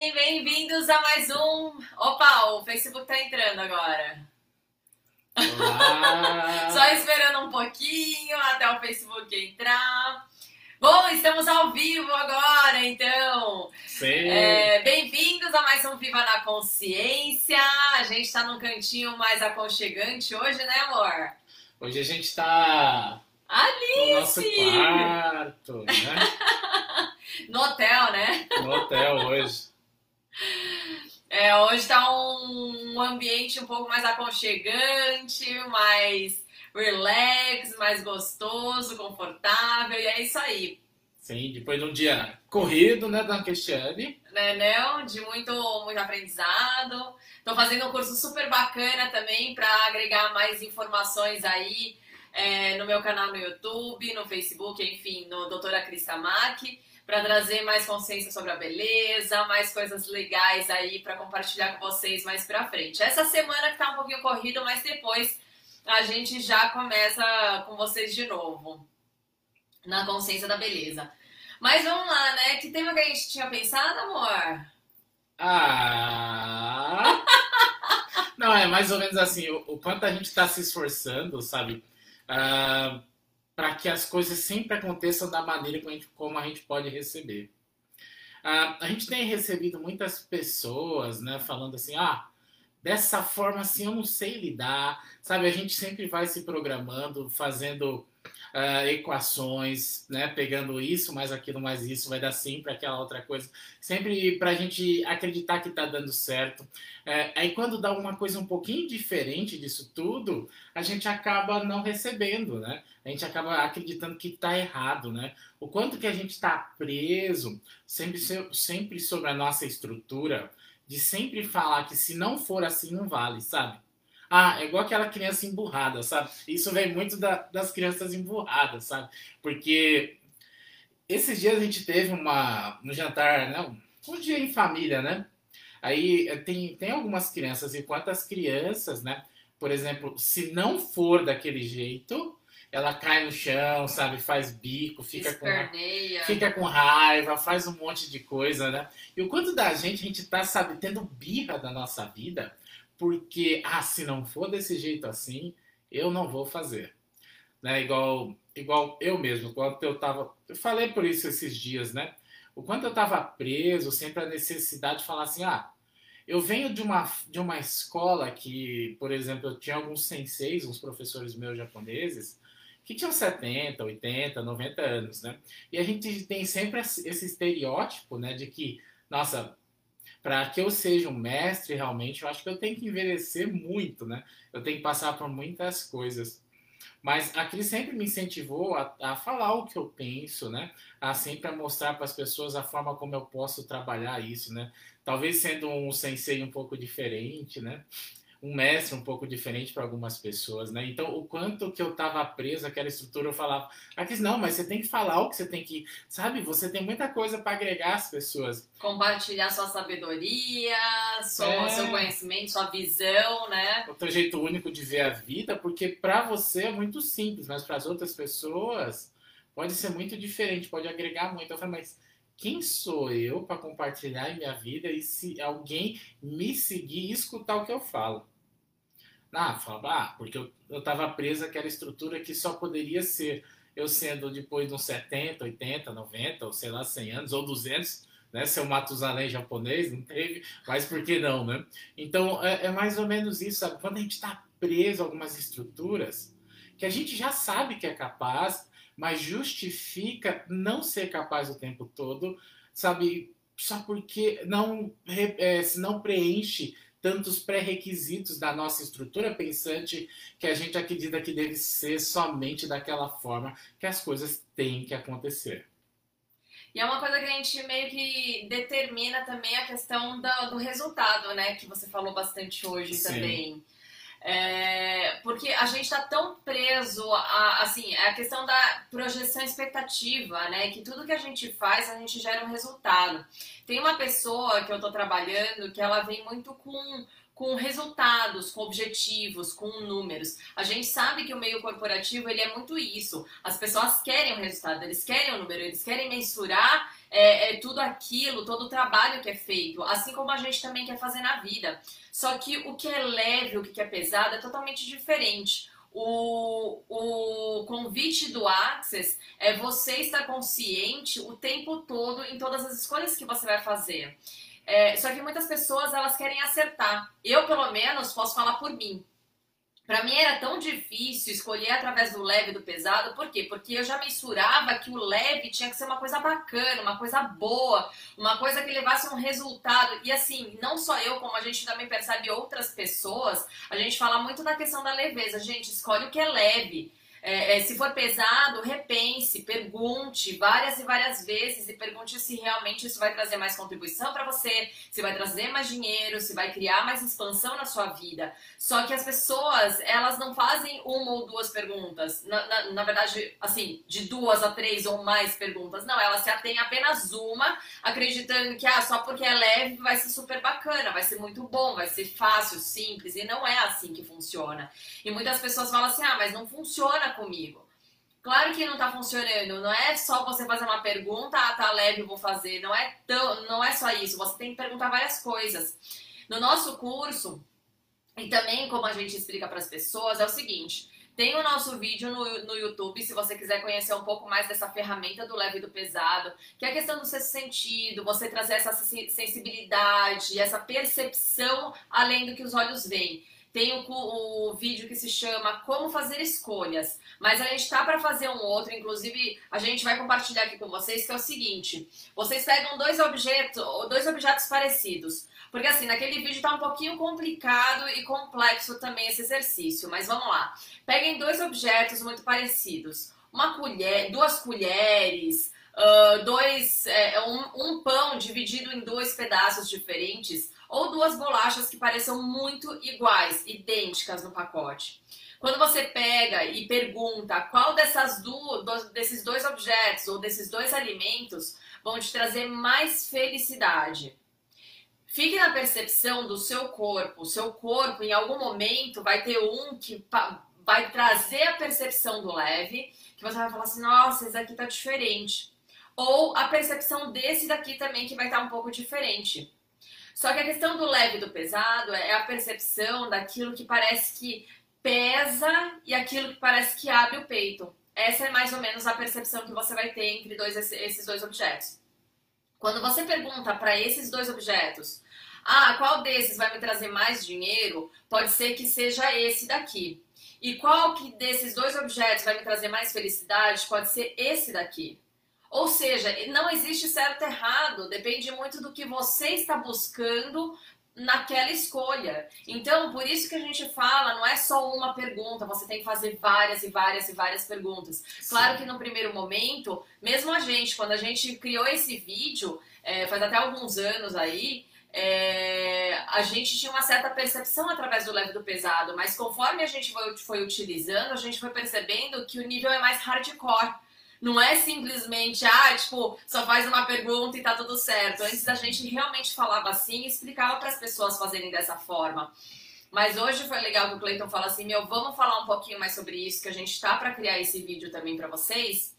Bem-vindos a mais um. Opa, o Facebook tá entrando agora. Só esperando um pouquinho até o Facebook entrar. Bom, estamos ao vivo agora, então. É, Bem-vindos a mais um Viva na Consciência. A gente tá num cantinho mais aconchegante hoje, né, amor? Hoje a gente tá no nosso Alice! quarto, né? No hotel, né? No hotel hoje. É, hoje tá um ambiente um pouco mais aconchegante, mais relax, mais gostoso, confortável, e é isso aí. Sim, depois de um dia corrido, né, da Cristiane. Né, não? De muito, muito aprendizado. Tô fazendo um curso super bacana também para agregar mais informações aí é, no meu canal no YouTube, no Facebook, enfim, no Doutora Cris Tamaki, para trazer mais consciência sobre a beleza, mais coisas legais aí para compartilhar com vocês mais pra frente. Essa semana que tá um pouquinho corrido, mas depois a gente já começa com vocês de novo na consciência da beleza. Mas vamos lá, né? Que tema que a gente tinha pensado, amor? Ah! Não, é mais ou menos assim, o, o quanto a gente está se esforçando, sabe? Para que as coisas sempre aconteçam da maneira como a gente, como a gente pode receber. Ah, a gente tem recebido muitas pessoas, né, falando assim, ah, dessa forma assim eu não sei lidar, sabe? A gente sempre vai se programando, fazendo ah, equações, né? Pegando isso, mais aquilo, mais isso, vai dar sempre aquela outra coisa. Sempre para a gente acreditar que está dando certo. É, aí quando dá uma coisa um pouquinho diferente disso tudo, a gente acaba não recebendo, né? A gente acaba acreditando que está errado, né? O quanto que a gente está preso sempre, sempre sobre a nossa estrutura de sempre falar que se não for assim não vale, sabe? Ah, é igual aquela criança emburrada, sabe? Isso vem muito da- das crianças emburradas, sabe? Porque esses dias a gente teve uma no jantar, né? Um dia em família, né? Aí eh, tem, tem algumas crianças, e quantas crianças, né? Por exemplo, se não for daquele jeito, ela cai no chão, sabe? Faz bico, fica com fica com raiva, faz um monte de coisa, né? E o quanto da gente a gente tá, sabe, tendo birra da nossa vida, porque, ah, se não for desse jeito assim, eu não vou fazer. Né? Igual, igual eu mesmo, quando eu tava. Eu falei por isso esses dias, né? O quanto eu tava preso, sempre a necessidade de falar assim, ah, eu venho de uma, de uma escola que, por exemplo, eu tinha alguns senseis, uns professores meus japoneses, que tinham 70, 80, 90 anos, né? E a gente tem sempre esse estereótipo, né, de que, nossa, para que eu seja um mestre realmente, eu acho que eu tenho que envelhecer muito, né? Eu tenho que passar por muitas coisas. Mas a Cris sempre me incentivou a, a falar o que eu penso, né? A sempre a mostrar para as pessoas a forma como eu posso trabalhar isso, né? Talvez sendo um sensei um pouco diferente, né? Um mestre um pouco diferente para algumas pessoas, né? Então, o quanto que eu estava preso àquela estrutura, eu falava, a Cris, não, mas você tem que falar o que você tem que, sabe? Você tem muita coisa para agregar às pessoas. Compartilhar sua sabedoria, sua, É. seu conhecimento, sua visão, né? o teu jeito único de ver a vida, porque para você é muito simples, mas para as outras pessoas pode ser muito diferente, pode agregar muito. Eu falei, mas quem sou eu para compartilhar em minha vida e se alguém me seguir e escutar o que eu falo? Ah, falava, ah, porque eu, eu tava preso àquela estrutura que só poderia ser eu sendo depois de uns 70, 80, 90, ou sei lá, 100 anos, ou 200, né? Seu Matusalém japonês, não teve, mas por que não, né? Então, é, é mais ou menos isso, sabe? Quando a gente está preso a algumas estruturas que a gente já sabe que é capaz, mas justifica não ser capaz o tempo todo, sabe? Só porque não, é, se não preenche tantos pré-requisitos da nossa estrutura pensante que a gente acredita que deve ser somente daquela forma que as coisas têm que acontecer. E é uma coisa que a gente meio que determina também a questão da- do resultado, né? Que você falou bastante hoje Sim. também. É, porque a gente está tão preso a, assim, a questão da projeção expectativa, né? Que tudo que a gente faz, a gente gera um resultado. Tem uma pessoa que eu tô trabalhando que ela vem muito com, com resultados, com objetivos, com números. A gente sabe que o meio corporativo ele é muito isso. As pessoas querem o resultado, eles querem o número, eles querem mensurar é, é, tudo aquilo, todo o trabalho que é feito, assim como a gente também quer fazer na vida. Só que o que é leve, o que é pesado é totalmente diferente. O, o convite do Access é você estar consciente o tempo todo em todas as escolhas que você vai fazer. É, só que muitas pessoas elas querem acertar. Eu, pelo menos, posso falar por mim. Para mim era tão difícil escolher através do leve e do pesado, por quê? Porque eu já mensurava que o leve tinha que ser uma coisa bacana, uma coisa boa, uma coisa que levasse um resultado. E assim, não só eu, como a gente também percebe outras pessoas, a gente fala muito da questão da leveza. Gente, escolhe o que é leve. É, é, se for pesado, repense, pergunte várias e várias vezes e pergunte se realmente isso vai trazer mais contribuição para você, se vai trazer mais dinheiro, se vai criar mais expansão na sua vida. Só que as pessoas, elas não fazem uma ou duas perguntas. Na, na, na verdade, assim, de duas a três ou mais perguntas. Não, elas se atêm apenas uma, acreditando que ah, só porque é leve vai ser super bacana, vai ser muito bom, vai ser fácil, simples. E não é assim que funciona. E muitas pessoas falam assim: ah, mas não funciona comigo. Claro que não está funcionando. Não é só você fazer uma pergunta, ah, tá leve, eu vou fazer. Não é, tão, não é só isso. Você tem que perguntar várias coisas. No nosso curso, e também como a gente explica para as pessoas, é o seguinte. Tem o nosso vídeo no, no YouTube, se você quiser conhecer um pouco mais dessa ferramenta do leve e do pesado, que é a questão do sexto sentido, você trazer essa sensibilidade, essa percepção além do que os olhos veem. Tem o, o, vídeo que se chama Como Fazer Escolhas. Mas a gente tá para fazer um outro, inclusive a gente vai compartilhar aqui com vocês, que é o seguinte: vocês pegam dois objetos, dois objetos parecidos. Porque assim, naquele vídeo tá um pouquinho complicado e complexo também esse exercício. Mas vamos lá. Peguem dois objetos muito parecidos. Uma colher, duas colheres, uh, dois, é, um, um pão dividido em dois pedaços diferentes ou duas bolachas que pareçam muito iguais, idênticas no pacote. Quando você pega e pergunta qual dessas do, desses dois objetos ou desses dois alimentos vão te trazer mais felicidade, fique na percepção do seu corpo. O seu corpo, em algum momento, vai ter um que vai trazer a percepção do leve, que você vai falar assim: nossa, esse aqui tá diferente. Ou a percepção desse daqui também, que vai estar tá um pouco diferente. Só que a questão do leve e do pesado é a percepção daquilo que parece que pesa e aquilo que parece que abre o peito. Essa é mais ou menos a percepção que você vai ter entre dois, esses dois objetos. Quando você pergunta para esses dois objetos, ah, qual desses vai me trazer mais dinheiro? Pode ser que seja esse daqui. E qual que desses dois objetos vai me trazer mais felicidade? Pode ser esse daqui. Ou seja, não existe certo e errado, depende muito do que você está buscando naquela escolha. Então, por isso que a gente fala, não é só uma pergunta, você tem que fazer várias e várias e várias perguntas. Sim. Claro que no primeiro momento, mesmo a gente, quando a gente criou esse vídeo, é, faz até alguns anos aí, é, a gente tinha uma certa percepção através do leve do pesado, mas conforme a gente foi, foi utilizando, a gente foi percebendo que o nível é mais hardcore. Não é simplesmente, ah, tipo, só faz uma pergunta e tá tudo certo. Antes a gente realmente falava assim e explicava para as pessoas fazerem dessa forma. Mas hoje foi legal que o Cleiton fala assim: meu, vamos falar um pouquinho mais sobre isso, que a gente tá para criar esse vídeo também para vocês.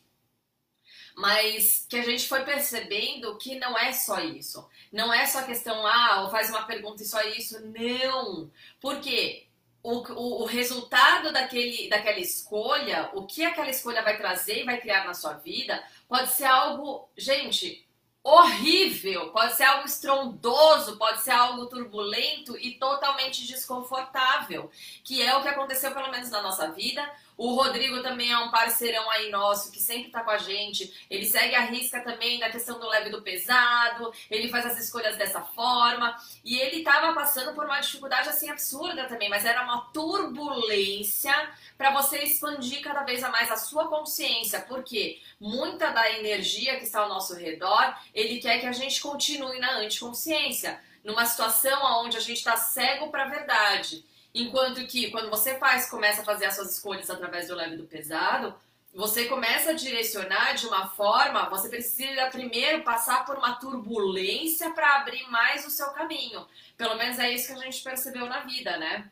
Mas que a gente foi percebendo que não é só isso. Não é só questão, ah, faz uma pergunta e só isso. Não. Por quê? O, o, o, resultado daquele, daquela escolha, o que aquela escolha vai trazer e vai criar na sua vida, pode ser algo, gente, horrível, pode ser algo estrondoso, pode ser algo turbulento e totalmente desconfortável, que é o que aconteceu pelo menos na nossa vida. O Rodrigo também é um parceirão aí nosso que sempre tá com a gente. Ele segue a risca também da questão do leve e do pesado. Ele faz as escolhas dessa forma. E ele tava passando por uma dificuldade assim absurda também, mas era uma turbulência para você expandir cada vez mais a sua consciência, porque muita da energia que está ao nosso redor, ele quer que a gente continue na anticonsciência, numa situação onde a gente está cego para a verdade. Enquanto que quando você faz, começa a fazer as suas escolhas através do leve e do pesado, você começa a direcionar de uma forma, você precisa primeiro passar por uma turbulência para abrir mais o seu caminho. Pelo menos é isso que a gente percebeu na vida, né?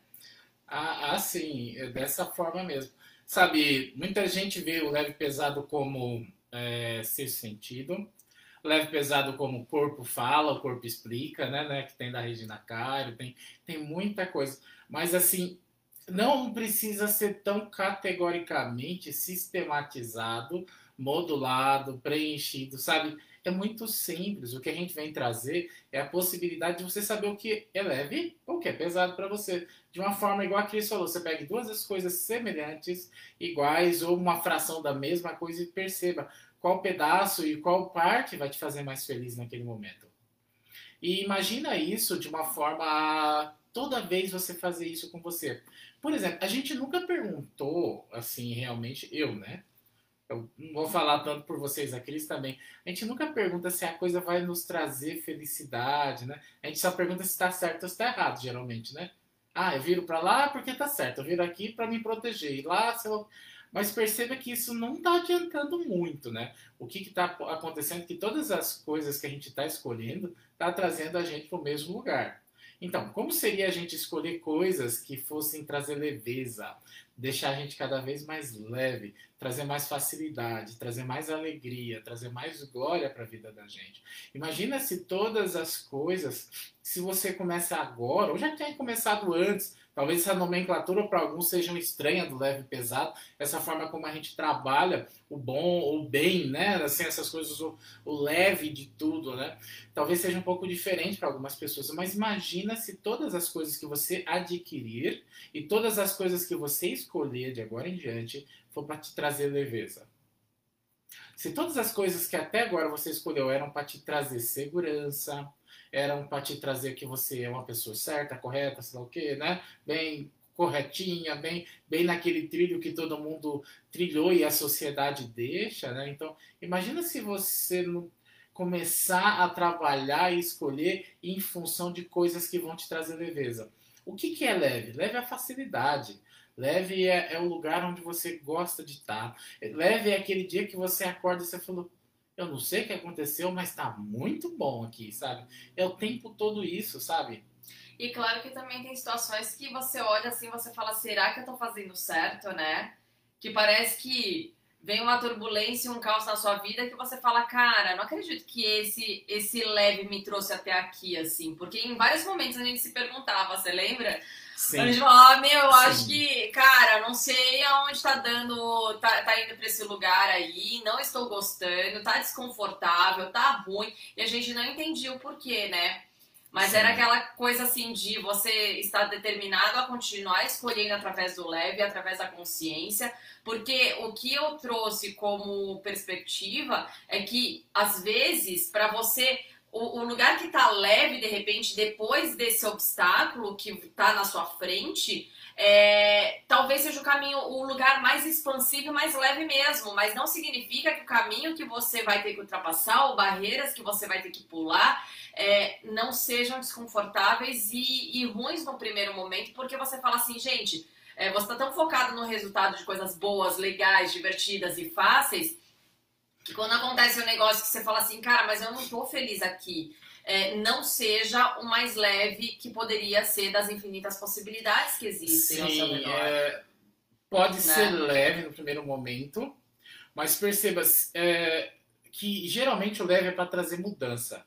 Ah, ah sim, é dessa forma mesmo. Sabe, muita gente vê o leve pesado como é, sentido, leve pesado como o corpo fala, o corpo explica, né, né que tem da Regina Cairo, tem, tem muita coisa. Mas assim, não precisa ser tão categoricamente sistematizado, modulado, preenchido, sabe? É muito simples. O que a gente vem trazer é a possibilidade de você saber o que é leve ou o que é pesado para você. De uma forma igual a Cris falou, você pega duas coisas semelhantes, iguais, ou uma fração da mesma coisa e perceba qual pedaço e qual parte vai te fazer mais feliz naquele momento. E imagina isso de uma forma toda vez você fazer isso com você. Por exemplo, a gente nunca perguntou, assim, realmente, eu, né? Eu não vou falar tanto por vocês, a Cris também. A gente nunca pergunta se a coisa vai nos trazer felicidade, né? A gente só pergunta se está certo ou se está errado, geralmente, né? Ah, eu viro para lá porque está certo, eu viro aqui para me proteger. E lá, se eu... Mas perceba que isso não está adiantando muito, né? O que está acontecendo é que todas as coisas que a gente está escolhendo está trazendo a gente para o mesmo lugar. Então, como seria a gente escolher coisas que fossem trazer leveza, deixar a gente cada vez mais leve, trazer mais facilidade, trazer mais alegria, trazer mais glória para a vida da gente? Imagina se todas as coisas, se você começa agora, ou já tinha começado antes, Talvez essa nomenclatura para alguns seja estranha do leve e pesado, essa forma como a gente trabalha o bom, o bem, né? Assim, essas coisas, o, o leve de tudo, né? Talvez seja um pouco diferente para algumas pessoas, mas imagina se todas as coisas que você adquirir e todas as coisas que você escolher de agora em diante for para te trazer leveza. Se todas as coisas que até agora você escolheu eram para te trazer segurança, eram para te trazer que você é uma pessoa certa, correta, sei lá o quê, né? Bem corretinha, bem, bem naquele trilho que todo mundo trilhou e a sociedade deixa, né? Então, imagina se você começar a trabalhar e escolher em função de coisas que vão te trazer leveza. O que, que é leve? Leve é a facilidade. Leve é, é o lugar onde você gosta de estar. Leve é aquele dia que você acorda e você falou, eu não sei o que aconteceu, mas tá muito bom aqui, sabe? É o tempo todo isso, sabe? E claro que também tem situações que você olha assim, você fala, será que eu tô fazendo certo, né? Que parece que vem uma turbulência, um caos na sua vida que você fala, cara, não acredito que esse esse leve me trouxe até aqui, assim. Porque em vários momentos a gente se perguntava, você lembra? Sim. A gente fala, ah, meu, eu Sim. acho que, cara, não sei aonde tá dando, tá, tá indo pra esse lugar aí, não estou gostando, tá desconfortável, tá ruim, e a gente não entendia o porquê, né? Mas Sim. era aquela coisa assim de você estar determinado a continuar escolhendo através do leve, através da consciência, porque o que eu trouxe como perspectiva é que às vezes para você o, o lugar que está leve, de repente, depois desse obstáculo que está na sua frente, é, talvez seja o caminho, o lugar mais expansivo e mais leve mesmo, mas não significa que o caminho que você vai ter que ultrapassar ou barreiras que você vai ter que pular é, não sejam desconfortáveis e, e, ruins no primeiro momento, porque você fala assim, gente, é, você está tão focado no resultado de coisas boas, legais, divertidas e fáceis que quando acontece um negócio que você fala assim, cara, mas eu não tô feliz aqui, é, não seja o mais leve que poderia ser das infinitas possibilidades que existem Sim, ao seu redor. É, pode né? ser leve no primeiro momento, mas perceba é, que geralmente o leve é para trazer mudança.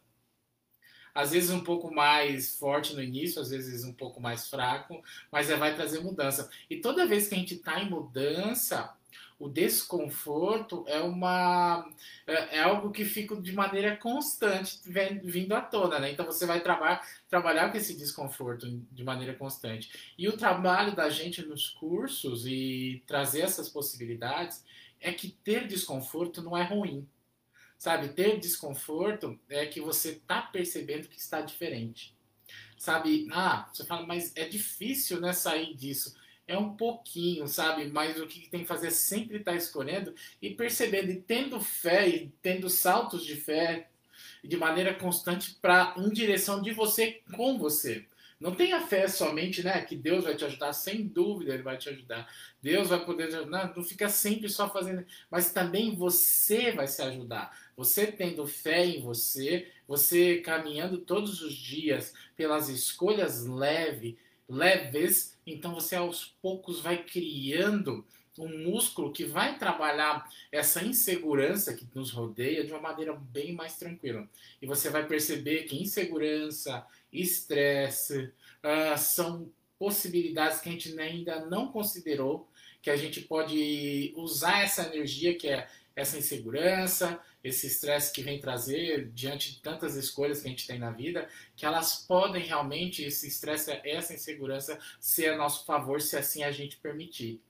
Às vezes um pouco mais forte no início, às vezes um pouco mais fraco, mas é, vai trazer mudança. E toda vez que a gente está em mudança, o desconforto é uma é, é, algo que fica de maneira constante vindo à tona, né? Então você vai trabalhar trabalhar com esse desconforto de maneira constante. E o trabalho da gente nos cursos e trazer essas possibilidades é que ter desconforto não é ruim. Sabe, ter desconforto é que você está percebendo que está diferente. Sabe, ah, você fala, mas é difícil, né, sair disso é um pouquinho, sabe? Mas o que tem que fazer é sempre estar tá escolhendo e percebendo e tendo fé e tendo saltos de fé de maneira constante para em direção de você com você. Não tenha fé somente, né? Que Deus vai te ajudar, sem dúvida Ele vai te ajudar. Deus vai poder te ajudar. Não, fica sempre só fazendo, mas também você vai se ajudar. Você tendo fé em você, você caminhando todos os dias pelas escolhas leve, leves, então você aos poucos vai criando um músculo que vai trabalhar essa insegurança que nos rodeia de uma maneira bem mais tranquila. E você vai perceber que insegurança, estresse uh, são possibilidades que a gente ainda não considerou, que a gente pode usar essa energia que é essa insegurança, esse estresse que vem trazer diante de tantas escolhas que a gente tem na vida, que elas podem realmente, esse estresse, essa insegurança, ser a nosso favor se assim a gente permitir.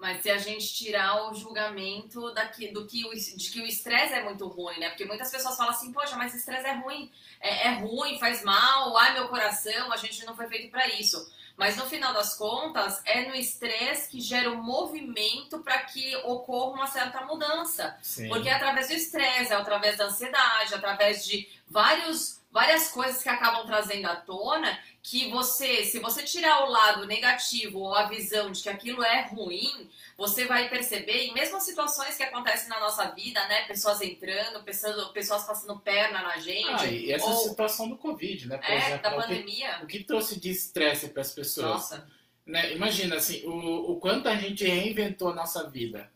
Mas se a gente tirar o julgamento daqui, do que o, de que o estresse é muito ruim, né? Porque muitas pessoas falam assim, poxa, mas estresse é ruim, é, é, ruim, faz mal, ai meu coração, a gente não foi feito para isso. Mas no final das contas, é no estresse que gera o um movimento para que ocorra uma certa mudança. Sim. Porque é através do estresse, é através da ansiedade, é através de vários, várias coisas que acabam trazendo à tona que você, se você tirar o lado negativo ou a visão de que aquilo é ruim, você vai perceber, e mesmo as situações que acontecem na nossa vida, né? Pessoas entrando, pessoas, pessoas passando perna na gente. Ah, e essa ou... situação do Covid, né? Por é, exemplo, da pandemia. O que, o que trouxe de estresse para as pessoas? Nossa. Né? Imagina, assim, o, o quanto a gente reinventou a nossa vida.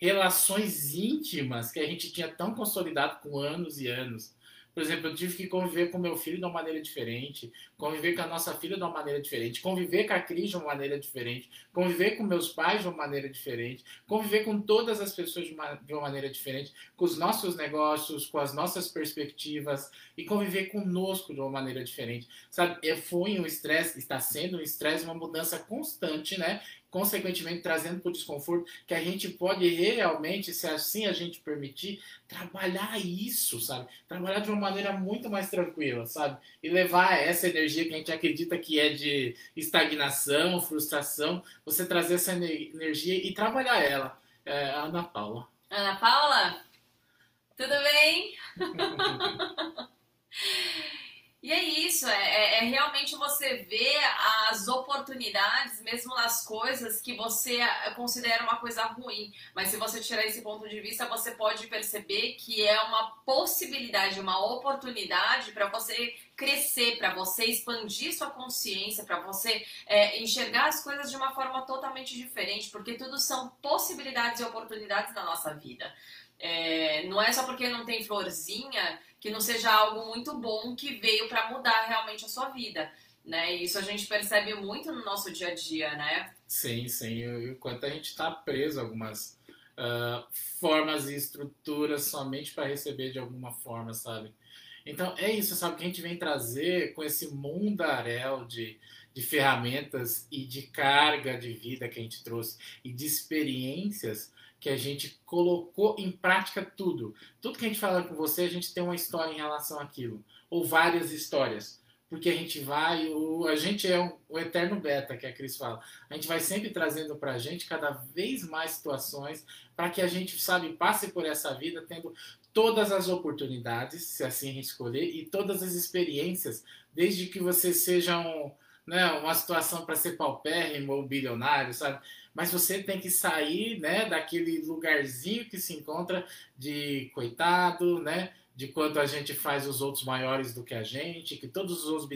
Relações íntimas que a gente tinha tão consolidado com anos e anos por exemplo, eu tive que conviver com meu filho de uma maneira diferente, conviver com a nossa filha de uma maneira diferente, conviver com a Cris de uma maneira diferente, conviver com meus pais de uma maneira diferente, conviver com todas as pessoas de uma, de uma maneira diferente, com os nossos negócios, com as nossas perspectivas e conviver conosco de uma maneira diferente. Sabe, é, foi um estresse, está sendo um estresse, uma mudança constante, né? consequentemente trazendo para o desconforto, que a gente pode realmente, se assim a gente permitir, trabalhar isso, sabe? Trabalhar de uma maneira muito mais tranquila, sabe? E levar essa energia que a gente acredita que é de estagnação, frustração, você trazer essa energia e trabalhar ela. É, Ana Paula. Ana Paula? Tudo bem? E é isso, é, é, é, realmente você ver as oportunidades, mesmo nas coisas que você considera uma coisa ruim. Mas se você tirar esse ponto de vista, você pode perceber que é uma possibilidade, uma oportunidade para você crescer, para você expandir sua consciência, para você é, enxergar as coisas de uma forma totalmente diferente, porque tudo são possibilidades e oportunidades na nossa vida. É, não é só porque não tem florzinha que não seja algo muito bom que veio para mudar realmente a sua vida. Né? E isso a gente percebe muito no nosso dia a dia, né? Sim, sim. E o quanto a gente está preso a algumas uh, formas e estruturas somente para receber de alguma forma, sabe? Então é isso, sabe, que a gente vem trazer com esse mundaréu de, de ferramentas e de carga de vida que a gente trouxe e de experiências que a gente colocou em prática tudo. Tudo que a gente fala com você, a gente tem uma história em relação àquilo, ou várias histórias. Porque a gente vai, o, a gente é um, o eterno beta, que a Cris fala. A gente vai sempre trazendo para a gente cada vez mais situações para que a gente, sabe, passe por essa vida tendo todas as oportunidades, se assim a gente escolher, e todas as experiências, desde que você seja um, né, uma situação para ser paupérrimo ou bilionário, sabe? Mas você tem que sair né, daquele lugarzinho que se encontra de coitado, né? De quanto a gente faz os outros maiores do que a gente, que todos os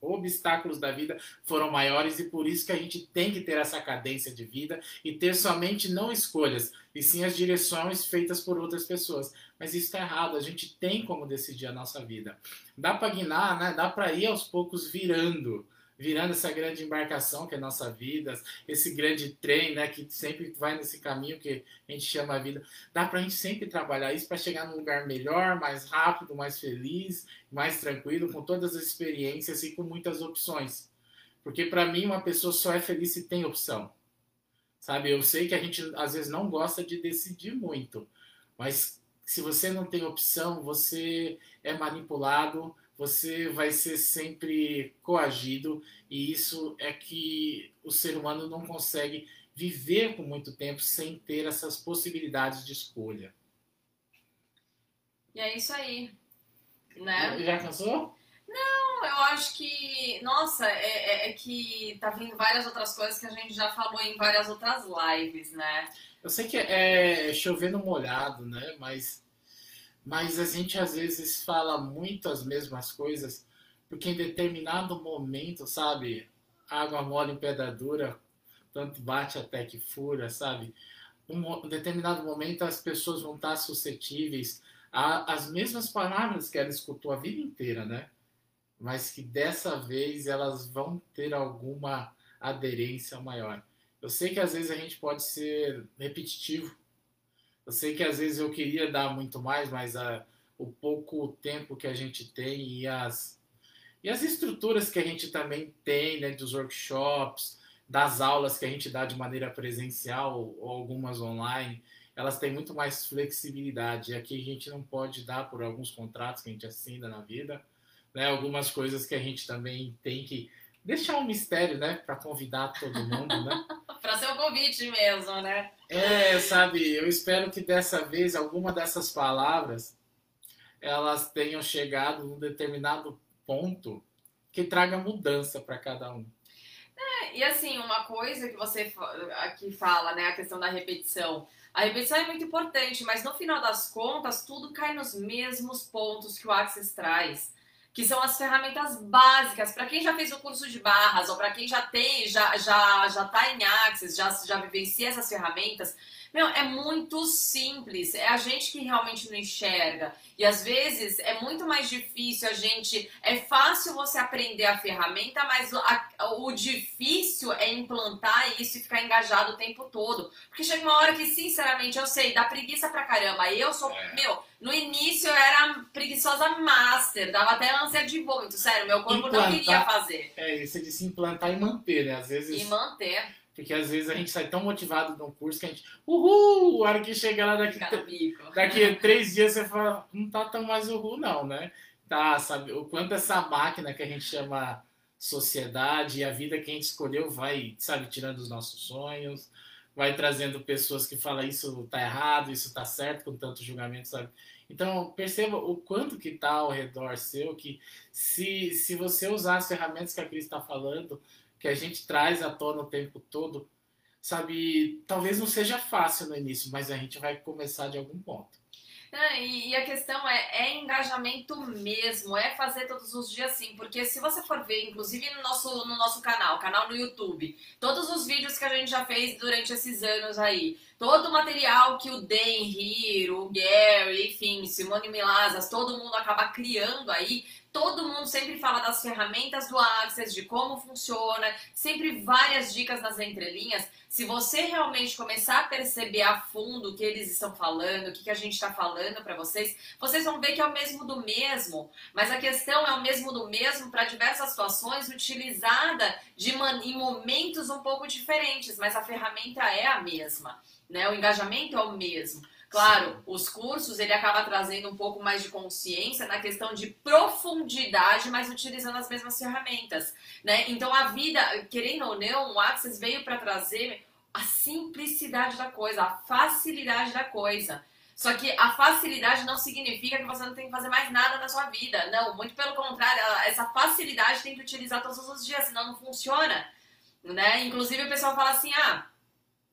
obstáculos da vida foram maiores e por isso que a gente tem que ter essa cadência de vida e ter somente não escolhas, e sim as direções feitas por outras pessoas. Mas isso está errado, a gente tem como decidir a nossa vida. Dá para guinar, né? dá para ir aos poucos virando virando essa grande embarcação que é nossa vida, esse grande trem, né, que sempre vai nesse caminho que a gente chama a vida. Dá para a gente sempre trabalhar isso para chegar num lugar melhor, mais rápido, mais feliz, mais tranquilo, com todas as experiências e com muitas opções. Porque para mim uma pessoa só é feliz se tem opção. Sabe, eu sei que a gente às vezes não gosta de decidir muito, mas se você não tem opção, você é manipulado, você vai ser sempre coagido e isso é que o ser humano não consegue viver por muito tempo sem ter essas possibilidades de escolha. E é isso aí, né? Já cansou? Não, eu acho que, nossa, é, é, é, que tá vindo várias outras coisas que a gente já falou em várias outras lives, né? Eu sei que é, é chovendo molhado, né? Mas, mas a gente às vezes fala muito as mesmas coisas, porque em determinado momento, sabe? Água mole em pedra dura, tanto bate até que fura, sabe? Um determinado momento as pessoas vão estar suscetíveis às mesmas palavras que ela escutou a vida inteira, né? Mas que dessa vez elas vão ter alguma aderência maior. Eu sei que às vezes a gente pode ser repetitivo. Eu sei que às vezes eu queria dar muito mais, mas a, o pouco tempo que a gente tem e as, e as estruturas que a gente também tem, né, dos workshops, das aulas que a gente dá de maneira presencial ou algumas online, elas têm muito mais flexibilidade. E aqui a gente não pode dar por alguns contratos que a gente assina na vida, né? Algumas coisas que a gente também tem que deixar um mistério, né, para convidar todo mundo, né? para ser um convite mesmo, né? É, sabe, eu espero que dessa vez alguma dessas palavras elas tenham chegado num determinado ponto que traga mudança para cada um. É, e assim, uma coisa que você aqui fala, né, a questão da repetição. A repetição é muito importante, mas no final das contas, tudo cai nos mesmos pontos que o Access traz, que são as ferramentas básicas. Para quem já fez o curso de barras, ou para quem já tem, já, já, já tá em Access, já, já vivencia essas ferramentas, meu, é muito simples. É a gente que realmente não enxerga. E às vezes é muito mais difícil a gente. É fácil você aprender a ferramenta, mas a, o difícil é implantar isso e ficar engajado o tempo todo. Porque chega uma hora que, sinceramente, eu sei, dá preguiça pra caramba. Eu sou. É. Meu, no início eu era preguiçosa master, dava até ânsia de vômito. Sério, meu corpo implantar, não queria fazer. É, isso de se implantar e manter, né? Às vezes. E manter. Porque às vezes a gente sai tão motivado num curso que a gente, uhul, a hora que chega lá daqui, daqui três dias você fala, não tá tão mais uhul não, né? Tá, sabe? O quanto essa máquina que a gente chama sociedade e a vida que a gente escolheu vai, sabe, tirando os nossos sonhos, vai trazendo pessoas que falam isso tá errado, isso tá certo, com tanto julgamento, sabe? Então, perceba o quanto que tá ao redor seu, que se, se você usar as ferramentas que a Cris está falando, que a gente traz à tona o tempo todo, sabe? Talvez não seja fácil no início, mas a gente vai começar de algum ponto. É, e, a questão é, é engajamento mesmo, é fazer todos os dias sim, porque se você for ver, inclusive no nosso, no nosso canal, canal no YouTube, todos os vídeos que a gente já fez durante esses anos aí, todo o material que o Dan Hiro, o Gary, enfim, Simone Milazas, todo mundo acaba criando aí, todo mundo sempre fala das ferramentas do Access, de como funciona, sempre várias dicas nas entrelinhas. Se você realmente começar a perceber a fundo o que eles estão falando, o que, a gente está falando para vocês, vocês vão ver que é o mesmo do mesmo. Mas a questão é o mesmo do mesmo para diversas situações, utilizada de em momentos um pouco diferentes, mas a ferramenta é a mesma, né? O engajamento é o mesmo. Claro, Sim. os cursos ele acaba trazendo um pouco mais de consciência na questão de profundidade, mas utilizando as mesmas ferramentas, né? Então a vida, querendo ou não, o Access veio para trazer a simplicidade da coisa, a facilidade da coisa. Só que a facilidade não significa que você não tem que fazer mais nada na sua vida. Não, muito pelo contrário, essa facilidade tem que utilizar todos os dias, senão não funciona. Né? Inclusive o pessoal fala assim: ah,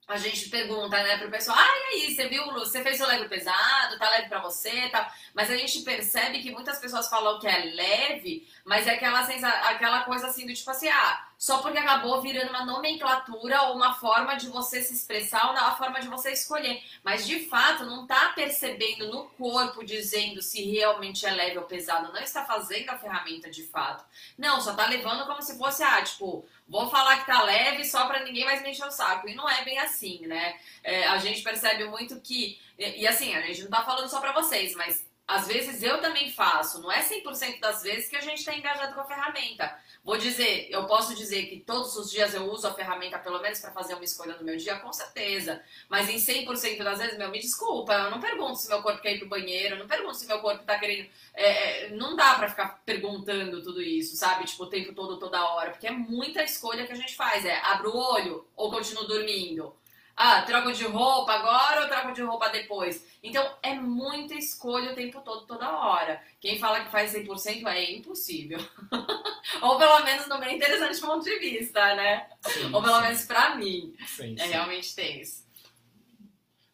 a gente pergunta, né, pro pessoal, ah, e aí, você viu, você fez o leve pesado, tá leve pra você, tá? Mas a gente percebe que muitas pessoas falam que é leve, mas é aquela, aquela coisa assim do tipo assim, ah, só porque acabou virando uma nomenclatura ou uma forma de você se expressar ou uma forma de você escolher. Mas de fato, não tá percebendo no corpo dizendo se realmente é leve ou pesado, não está fazendo a ferramenta de fato. Não, só tá levando como se fosse, ah, tipo, vou falar que tá leve só para ninguém mais me encher o saco. E não é bem assim, né? É, a gente percebe muito que. E, e, assim, a gente não tá falando só para vocês, mas às vezes eu também faço. Não é 100% das vezes que a gente tá engajado com a ferramenta. Vou dizer, eu posso dizer que todos os dias eu uso a ferramenta pelo menos para fazer uma escolha no meu dia, com certeza. Mas em 100% das vezes, meu, me desculpa, eu não pergunto se meu corpo quer ir pro banheiro, eu não pergunto se meu corpo tá querendo. É, é não dá para ficar perguntando tudo isso, sabe? Tipo, o tempo todo, toda hora. Porque é muita escolha que a gente faz. É abro o olho ou continuo dormindo? Ah, troco de roupa agora ou troco de roupa depois? Então é muita escolha o tempo todo, toda hora. Quem fala que faz 100% é impossível. ou pelo menos no meu interessante ponto de vista, né? Sim, ou pelo sim. menos pra mim. Sim, é realmente tenso.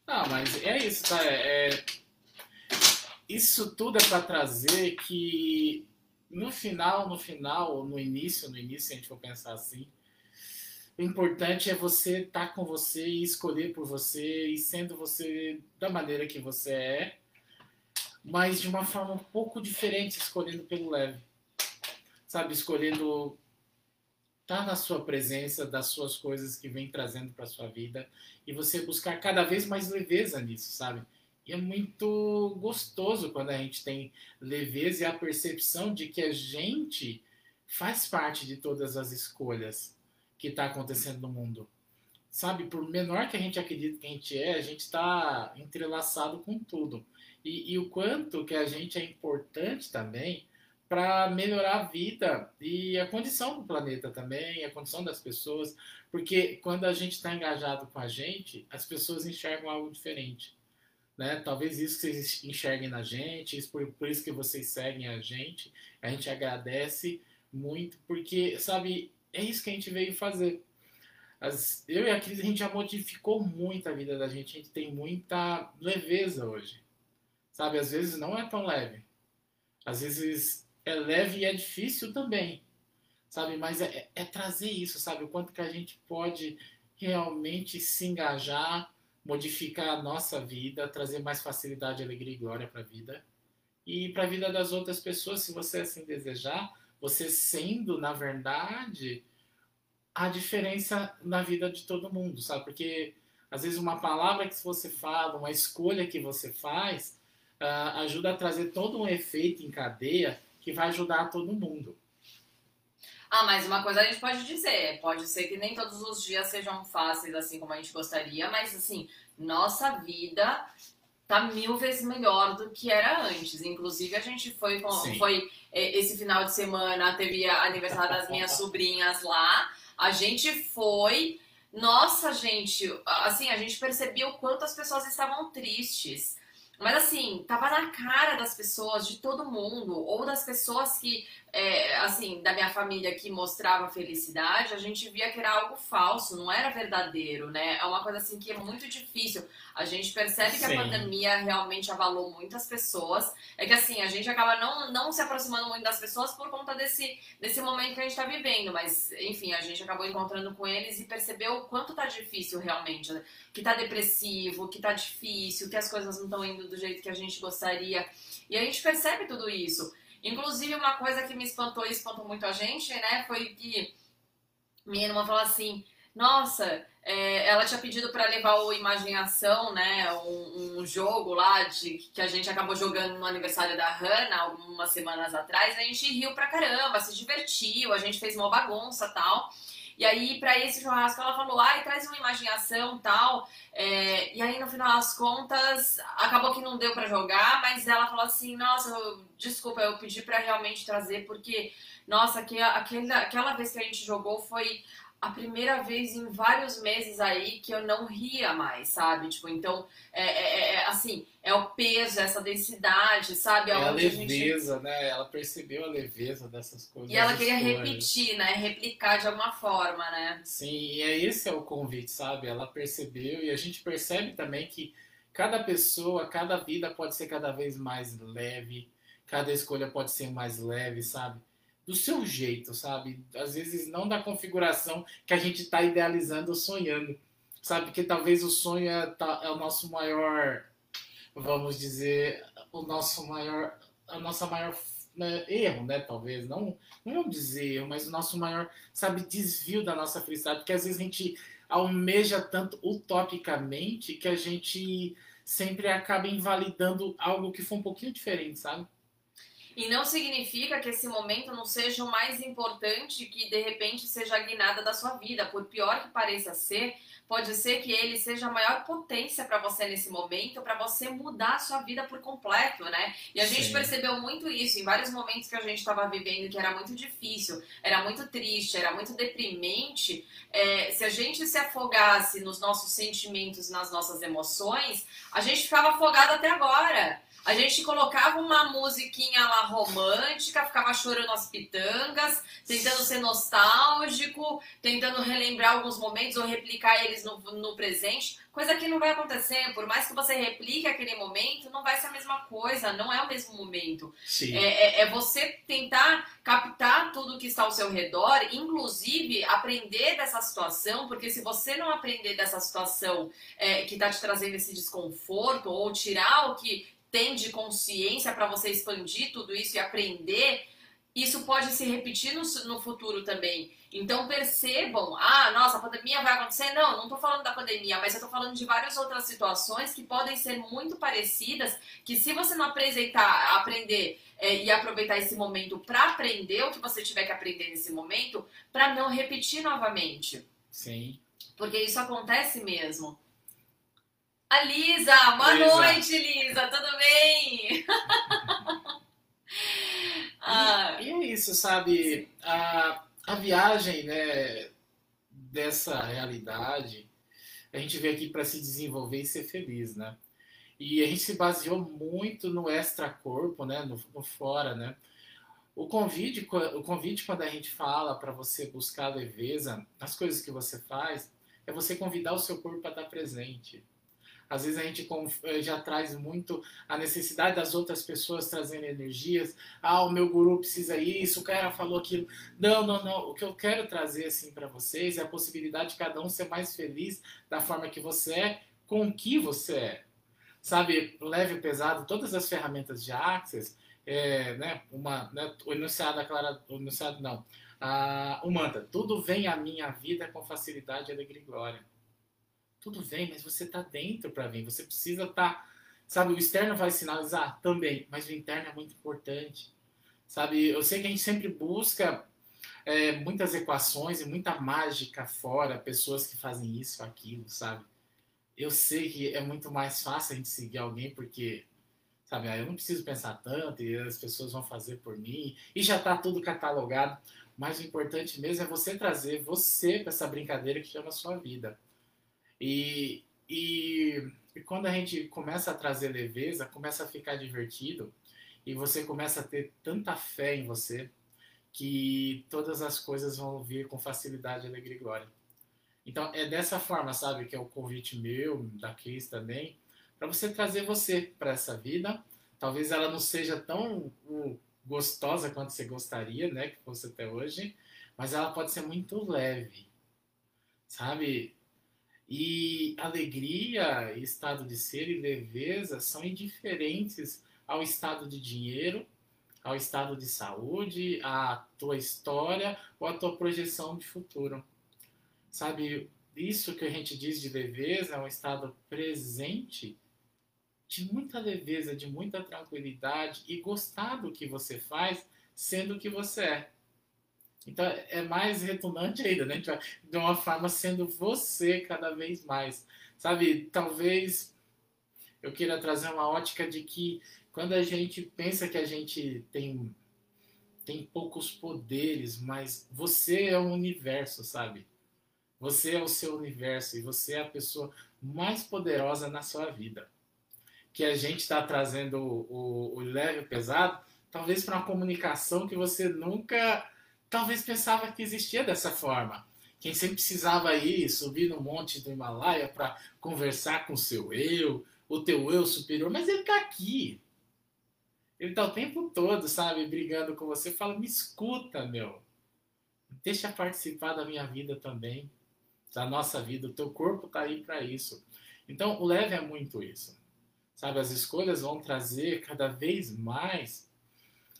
Não, mas é isso, tá? É... é isso tudo é para trazer que no final, no final, ou no início, no início, se a gente for pensar assim, o importante é você estar tá com você e escolher por você e sendo você da maneira que você é, mas de uma forma um pouco diferente, escolhendo pelo leve. Sabe, escolhendo estar tá na sua presença das suas coisas que vem trazendo para sua vida e você buscar cada vez mais leveza nisso, sabe? E é muito gostoso quando a gente tem leveza e a percepção de que a gente faz parte de todas as escolhas que está acontecendo no mundo. Sabe, por menor que a gente acredite que a gente é, a gente está entrelaçado com tudo. E, e, o quanto que a gente é importante também para melhorar a vida e a condição do planeta também, a condição das pessoas, porque quando a gente está engajado com a gente, as pessoas enxergam algo diferente. Né? Talvez isso que vocês enxerguem na gente, isso por, por isso que vocês seguem a gente, a gente agradece muito, porque, sabe, é isso que a gente veio fazer. As, eu e a Cris, a gente já modificou muito a vida da gente. A gente tem muita leveza hoje. Sabe, às vezes não é tão leve. Às vezes é leve e é difícil também. Sabe, mas é, é trazer isso, sabe? O quanto que a gente pode realmente se engajar, modificar a nossa vida, trazer mais facilidade, alegria e glória para a vida. E para a vida das outras pessoas, se você assim desejar, você sendo, na verdade, a diferença na vida de todo mundo, sabe? Porque às vezes uma palavra que você fala, uma escolha que você faz, uh, ajuda a trazer todo um efeito em cadeia que vai ajudar todo mundo. Ah, mas uma coisa a gente pode dizer, pode ser que nem todos os dias sejam fáceis assim como a gente gostaria, mas assim, nossa vida tá mil vezes melhor do que era antes. Inclusive, a gente foi, foi é, esse final de semana, teve aniversário das minhas sobrinhas lá. A gente foi. Nossa, gente, assim, a gente percebeu o quanto as pessoas estavam tristes. Mas assim, tava na cara das pessoas, de todo mundo, ou das pessoas que é, assim, da minha família que mostrava felicidade, a gente via que era algo falso, não era verdadeiro, né? É uma coisa assim que é muito difícil. A gente percebe que Sim. a pandemia realmente avalou muitas pessoas. É que assim, a gente acaba não, não se aproximando muito das pessoas por conta desse, desse momento que a gente tá vivendo. Mas, enfim, a gente acabou encontrando com eles e percebeu o quanto tá difícil realmente. Né? Que tá depressivo, que tá difícil, que as coisas não estão indo do jeito que a gente gostaria. E a gente percebe tudo isso. Inclusive, uma coisa que me espantou e espantou muito a gente, né, foi que minha irmã falou assim: Nossa, é, ela tinha pedido para levar o Imaginação, né, um, um, jogo lá de, que a gente acabou jogando no aniversário da Hannah algumas semanas atrás. A gente riu pra caramba, se divertiu, a gente fez uma bagunça tal. E aí, para esse churrasco, ela falou, ai, traz uma imaginação tal. É, e aí, no final das contas, acabou que não deu para jogar, mas ela falou assim, nossa, eu, desculpa, eu pedi para realmente trazer, porque, nossa, aquela, aquela vez que a gente jogou foi a primeira vez em vários meses aí que eu não ria mais, sabe? Tipo, então, é, é, é assim, é o peso, essa densidade, sabe? É a leveza, gente... né? Ela percebeu a leveza dessas coisas. E ela queria repetir, né? Replicar de alguma forma, né? Sim, e é esse é o convite, sabe? Ela percebeu e a gente percebe também que cada pessoa, cada vida pode ser cada vez mais leve, cada escolha pode ser mais leve, sabe? Do seu jeito, sabe? Às vezes não da configuração que a gente está idealizando ou sonhando, sabe? Que talvez o sonho é, tá, é, o nosso maior, vamos dizer, o nosso maior, a nossa maior né, erro, né? Talvez não, não vamos dizer mas o nosso maior, sabe, desvio da nossa felicidade, porque às vezes a gente almeja tanto utopicamente que a gente sempre acaba invalidando algo que foi um pouquinho diferente, sabe? E não significa que esse momento não seja o mais importante que de repente seja a guinada da sua vida. Por pior que pareça ser, pode ser que ele seja a maior potência para você nesse momento, para você mudar a sua vida por completo, né? E a Sim. gente percebeu muito isso em vários momentos que a gente estava vivendo, que era muito difícil, era muito triste, era muito deprimente. É, se a gente se afogasse nos nossos sentimentos, nas nossas emoções, a gente ficava afogado até agora. A gente colocava uma musiquinha lá romântica, ficava chorando as pitangas, tentando ser nostálgico, tentando relembrar alguns momentos ou replicar eles no, no presente, coisa que não vai acontecer. Por mais que você replique aquele momento, não vai ser a mesma coisa, não é o mesmo momento. É, é, é, você tentar captar tudo que está ao seu redor, inclusive aprender dessa situação, porque se você não aprender dessa situação é, que está te trazendo esse desconforto, ou tirar o que tem de consciência para você expandir tudo isso e aprender, isso pode se repetir no, no futuro também. Então percebam, ah, nossa, a pandemia vai acontecer. Não, não estou falando da pandemia, mas eu estou falando de várias outras situações que podem ser muito parecidas, que se você não apresentar, aprender é, e aproveitar esse momento para aprender o que você tiver que aprender nesse momento, para não repetir novamente. Sim. Porque isso acontece mesmo. A Lisa, boa Lisa. noite, Lisa, tudo bem? ah. e, e, é isso, sabe? A, a viagem né, dessa realidade, a gente veio aqui para se desenvolver e ser feliz, né? E a gente se baseou muito no extra-corpo, né? No, no, fora, né? O convite, o convite quando a gente fala para você buscar leveza nas coisas que você faz, é você convidar o seu corpo para estar presente. Às vezes a gente eh, já traz muito a necessidade das outras pessoas trazendo energias. Ah, o meu guru precisa isso, o cara falou aquilo. Não, não, não. O que eu quero trazer assim para vocês é a possibilidade de cada um ser mais feliz da forma que você é, com o que você é. Sabe, leve e pesado, todas as ferramentas de Access, é, né, uma, né, o enunciado, a clara, o enunciado não, ah, o mantra, tudo vem à minha vida com facilidade, alegria e glória. Tudo vem, mas você está dentro para vir. Você precisa estar. Tá, sabe, o externo vai sinalizar também, mas o interno é muito importante. Sabe, eu sei que a gente sempre busca é, muitas equações e muita mágica fora, pessoas que fazem isso, aquilo, sabe? Eu sei que é muito mais fácil a gente seguir alguém porque, sabe, ah, eu não preciso pensar tanto e as pessoas vão fazer por mim e já está tudo catalogado. Mas o importante mesmo é você trazer você para essa brincadeira que chama a sua vida. E, e, e quando a gente começa a trazer leveza, começa a ficar divertido e você começa a ter tanta fé em você que todas as coisas vão vir com facilidade, alegria e glória. Então é dessa forma, sabe, que é o convite meu, da Cris também, para você trazer você para essa vida. Talvez ela não seja tão uh, gostosa quanto você gostaria, né, que fosse até hoje, mas ela pode ser muito leve, sabe? E alegria, estado de ser e leveza são indiferentes ao estado de dinheiro, ao estado de saúde, à tua história ou à tua projeção de futuro. Sabe, isso que a gente diz de leveza é um estado presente de muita leveza, de muita tranquilidade e gostar do que você faz sendo o que você é. Então é mais retunante ainda, né? De uma forma sendo você cada vez mais. Sabe, talvez eu queira trazer uma ótica de que quando a gente pensa que a gente tem, tem poucos poderes, mas você é o universo, sabe? Você é o seu universo e você é a pessoa mais poderosa na sua vida. Que a gente está trazendo o, o, o leve e pesado, talvez para uma comunicação que você nunca talvez pensava que existia dessa forma. Quem sempre precisava ir subir no monte do Himalaia para conversar com o seu eu, o teu eu superior, mas ele está aqui. Ele está o tempo todo, sabe, brigando com você. Fala, me escuta, meu. Deixa participar da minha vida também, da nossa vida. O teu corpo está aí para isso. Então, o leve é muito isso. Sabe, as escolhas vão trazer cada vez mais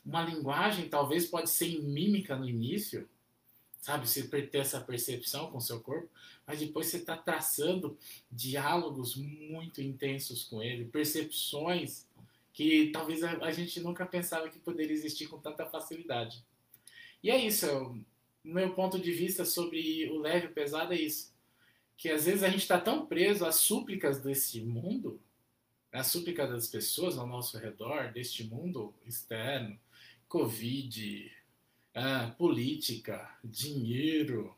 uma linguagem talvez pode ser em mímica no início, sabe? Você ter essa percepção com seu corpo, mas depois você está traçando diálogos muito intensos com ele, percepções que talvez a, a gente nunca pensava que poderia existir com tanta facilidade. E é isso, o meu ponto de vista sobre o leve e o pesado é isso. Que às vezes a gente está tão preso às súplicas desse mundo, às súplicas das pessoas ao nosso redor, deste mundo externo, Covid, ah, política, dinheiro,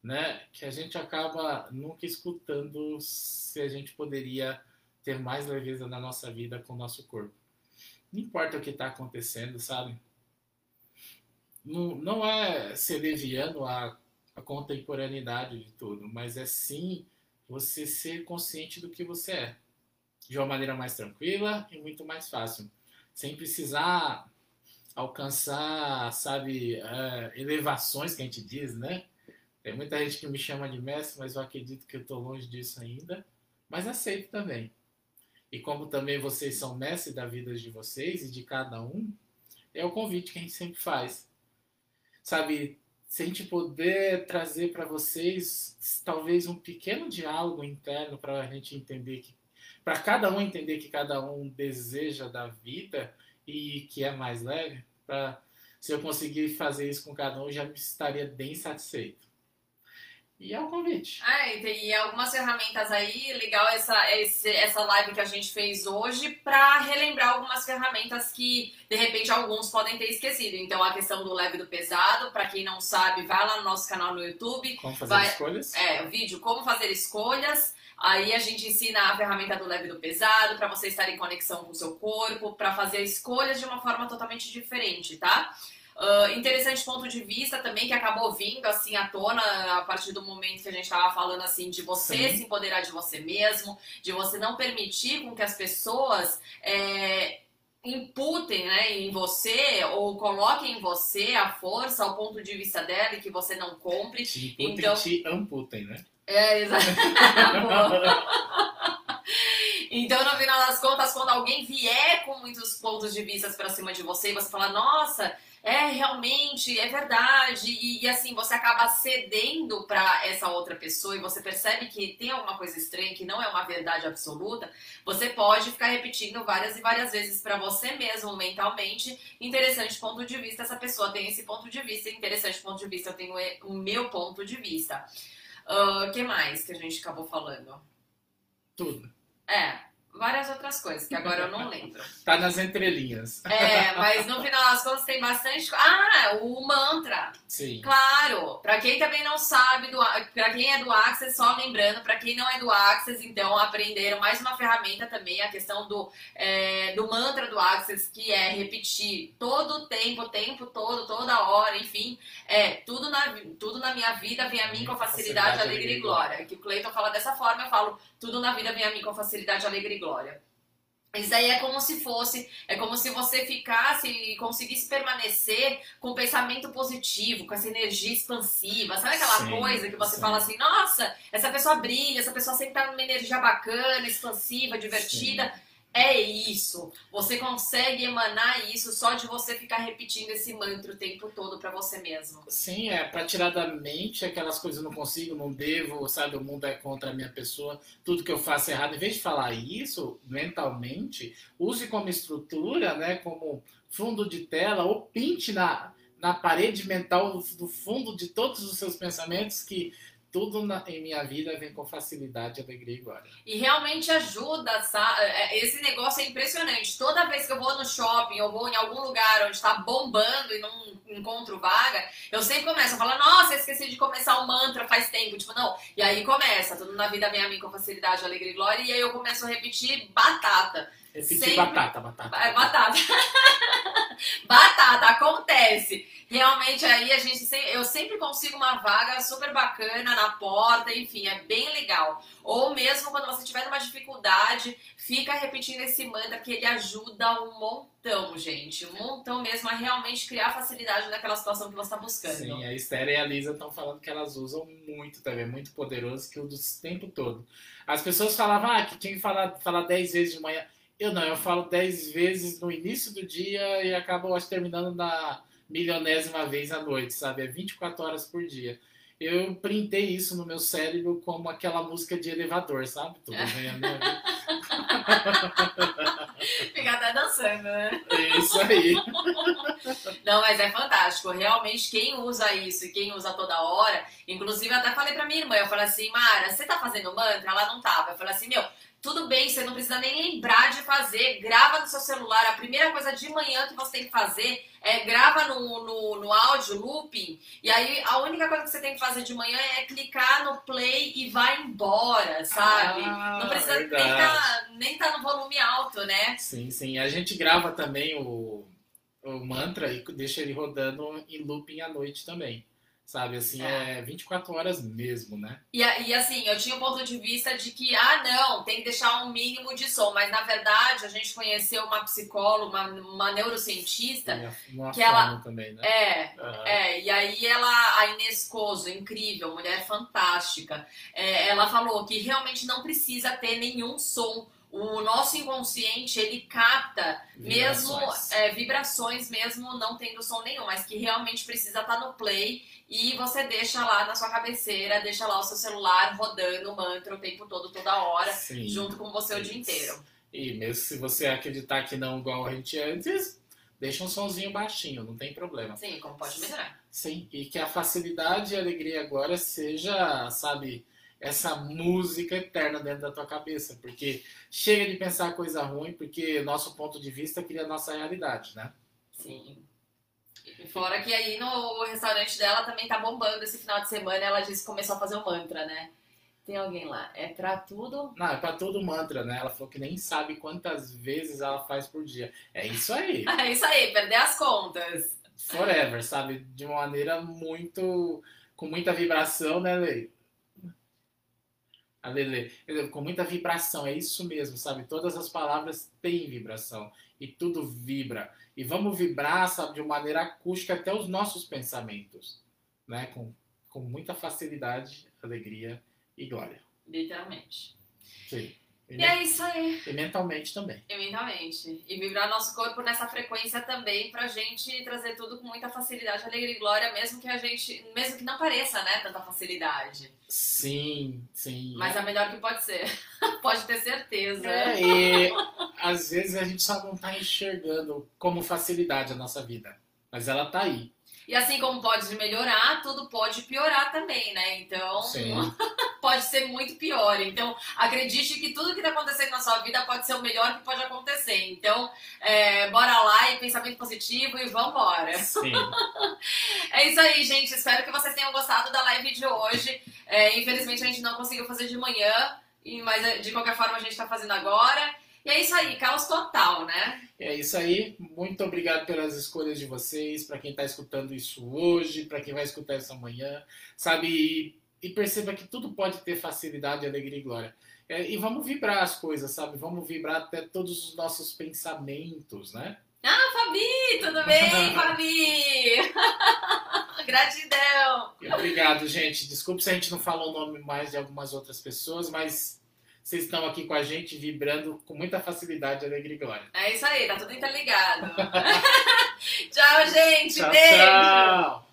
né? Que a gente acaba nunca escutando se a gente poderia ter mais leveza na nossa vida com o nosso corpo. Não importa o que está acontecendo, sabe? Não, não é ser leviano a, a contemporaneidade de tudo, mas é sim você ser consciente do que você é. De uma maneira mais tranquila e muito mais fácil. Sem precisar alcançar, sabe, uh, elevações que a gente diz, né? Tem muita gente que me chama de mestre, mas eu acredito que eu estou longe disso ainda. Mas aceito também. E como também vocês são mestres da vida de vocês e de cada um, é o convite que a gente sempre faz. Sabe, se a gente puder trazer para vocês talvez um pequeno diálogo interno para a gente entender que, para cada um entender que cada um deseja da vida, e que é mais leve, para se eu conseguir fazer isso com cada um, já estaria bem satisfeito. E é um convite. Ah, e tem algumas ferramentas aí, legal essa, esse, essa live que a gente fez hoje para relembrar algumas ferramentas que de repente alguns podem ter esquecido. Então a questão do leve e do pesado, para quem não sabe, vai lá no nosso canal no YouTube. Como fazer vai, escolhas? É, o vídeo Como Fazer Escolhas. Aí a gente ensina a ferramenta do leve e do pesado para você estar em conexão com o seu corpo, para fazer escolhas de uma forma totalmente diferente, tá? Uh, interessante ponto de vista também que acabou vindo assim à tona a partir do momento que a gente estava falando assim de você Sim. se empoderar de você mesmo, de você não permitir com que as pessoas é, imputem né, em você ou coloquem em você a força, o ponto de vista dela e que você não compre. Te imputem, então, te amputem, né? É, exato. então, no final das contas, quando alguém vier com muitos pontos de vista para cima de você, você fala, nossa, é realmente, é verdade, e, e assim, você acaba cedendo para essa outra pessoa e você percebe que tem alguma coisa estranha, que não é uma verdade absoluta, você pode ficar repetindo várias e várias vezes para você mesmo mentalmente. Interessante ponto de vista, essa pessoa tem esse ponto de vista, interessante ponto de vista, eu tenho o meu ponto de vista. O uh, ah, que mais que a gente acabou falando? Tudo. É, várias outras coisas, que agora eu não lembro. tá nas entrelinhas. É, mas no final das contas tem bastante. Ah, o mantra. Sim. Claro. Para quem também não sabe, do, para quem é do Access, só lembrando, para quem não é do Access, então aprenderam mais uma ferramenta também, a questão do, é, do mantra do Access, que é repetir todo o tempo, o tempo todo, toda hora, enfim. É, tudo na, tudo na minha vida vem a mim com facilidade, facilidade alegria e glória. Que o Cleiton fala dessa forma, eu falo, tudo na vida vem a mim com facilidade, alegria e glória. Isso aí é como se fosse, é como se você ficasse e conseguisse permanecer com um pensamento positivo, com essa energia expansiva. Sabe aquela sim, coisa que você sim. fala assim, nossa, essa pessoa brilha, essa pessoa sempre tá numa energia bacana, expansiva, divertida. Sim. É isso. Você consegue emanar isso só de você ficar repetindo esse mantra o tempo todo para você mesmo. Sim, é para tirar da mente aquelas coisas não consigo, não devo, sabe? O mundo é contra a minha pessoa, tudo que eu faço é errado. Em vez de falar isso mentalmente, use como estrutura, né? Como fundo de tela ou pinte na, na parede mental do fundo de todos os seus pensamentos que tudo na, em minha vida vem com facilidade, alegria e glória. E realmente ajuda, sabe? É, esse negócio é impressionante. Toda vez que eu vou no shopping, eu vou em algum lugar onde está bombando e não encontro vaga, eu sempre começo a falar, nossa, esqueci de começar o mantra faz tempo. Tipo, não. E aí começa, tudo na vida vem a mim com facilidade, alegria e glória. E aí eu começo a repetir batata. Repetir sempre... batata, batata. É, batata. batata, acontece. Realmente aí a gente eu sempre consigo uma vaga super bacana na porta, enfim, é bem legal. Ou mesmo quando você tiver uma dificuldade, fica repetindo esse mantra que ele ajuda um montão, gente. Um montão mesmo a realmente criar facilidade naquela situação que você está buscando. Sim, a Esther e a Lisa estão falando que elas usam muito também, muito poderoso, que o tempo todo. As pessoas falavam ah, que tinha que falar, falar 10 vezes de manhã. Eu não, eu falo 10 vezes no início do dia e acabo acho, terminando na milionésima vez à noite, sabe? É 24 horas por dia. Eu printei isso no meu cérebro como aquela música de elevador, sabe? Tudo bem, Fica até dançando, né? É isso aí. Não, mas é fantástico. Realmente, quem usa isso e quem usa toda hora, inclusive eu até falei pra minha irmã, eu falei assim, Mara, você tá fazendo mantra? Ela não tava. Eu falei assim, meu, tudo bem, você não precisa nem lembrar de fazer. Grava no seu celular. A primeira coisa de manhã que você tem que fazer é grava no, no, no áudio, looping. E aí a única coisa que você tem que fazer de manhã é clicar no play e vai embora, sabe? Ah, não precisa nem verdade. tá, nem tá no volume alto, né? Sim, sim. A gente grava também o, o mantra e deixa ele rodando em looping à noite também. Sabe, assim, é 24 horas mesmo, né? E, e assim, eu tinha o ponto de vista de que, ah, não, tem que deixar um mínimo de som. Mas na verdade, a gente conheceu uma psicóloga, uma, uma neurocientista. E a- no que ela- também, né? É, Aham. É, e aí ela, a Inês Coso, incrível, mulher fantástica, é, ela falou que realmente não precisa ter nenhum som. O nosso inconsciente, ele capta mesmo Vibrações. é, vibrações, mesmo não tendo som nenhum, mas que realmente precisa estar no play e você deixa lá na sua cabeceira, deixa lá o seu celular rodando o mantra o tempo todo, toda hora, Sim. junto com você o dia Isso. inteiro. E mesmo se você acreditar que não igual a gente antes, deixa um sonzinho baixinho, não tem problema. Sim, como pode melhorar. Sim, e que a facilidade e a alegria agora seja, sabe, essa música eterna dentro da tua cabeça, porque chega de pensar coisa ruim, porque nosso ponto de vista cria a nossa realidade, né? Sim. E fora que aí no restaurante dela também tá bombando esse final de semana, ela disse que começou a fazer o mantra, né? Tem alguém lá, é pra tudo. Não, é pra todo mantra, né? Ela falou que nem sabe quantas vezes ela faz por dia. É isso aí. É isso aí, perder as contas. Forever, sabe? De uma maneira muito. com muita vibração, né, Lei? A Lele, com muita vibração, é isso mesmo, sabe? Todas as palavras têm vibração e tudo vibra. E vamos vibrar, sabe, de uma maneira acústica até os nossos pensamentos, né? Com, com muita facilidade, alegria e glória. Literalmente. Sim. E, E é isso aí, e mentalmente também. eventualmente. E vibrar nosso corpo nessa frequência também pra gente trazer tudo com muita facilidade, alegria e glória, mesmo que a gente. Mesmo que não pareça, né, tanta facilidade. Sim, sim. Mas é a melhor que pode ser. pode ter certeza. É, e às vezes a gente só não tá enxergando como facilidade a nossa vida. Mas ela tá aí. E assim como pode melhorar, tudo pode piorar também, né? Então, Sim. pode ser muito pior. Então, acredite que tudo que está acontecendo na sua vida pode ser o melhor que pode acontecer. Então, é, bora lá e pensamento positivo e vambora. Sim. É isso aí, gente. Espero que vocês tenham gostado da live de hoje. É, infelizmente, a gente não conseguiu fazer de manhã, e- mas é, de qualquer forma a gente está fazendo agora. E é isso aí, caos total, né? É isso aí. Muito obrigado pelas escolhas de vocês, para quem tá escutando isso hoje, para quem vai escutar isso amanhã, sabe? E, perceba que tudo pode ter facilidade, alegria e glória. É, e vamos vibrar as coisas, sabe? Vamos vibrar até todos os nossos pensamentos, né? Ah, Fabi, tudo bem, Fabi? Gratidão. Obrigado, gente. Desculpe se a gente não falou o nome mais de algumas outras pessoas, mas vocês estão aqui com a gente vibrando com muita facilidade, alegria e glória. É isso aí, tá tudo interligado. tchau, gente. Tchau, beijo. tchau!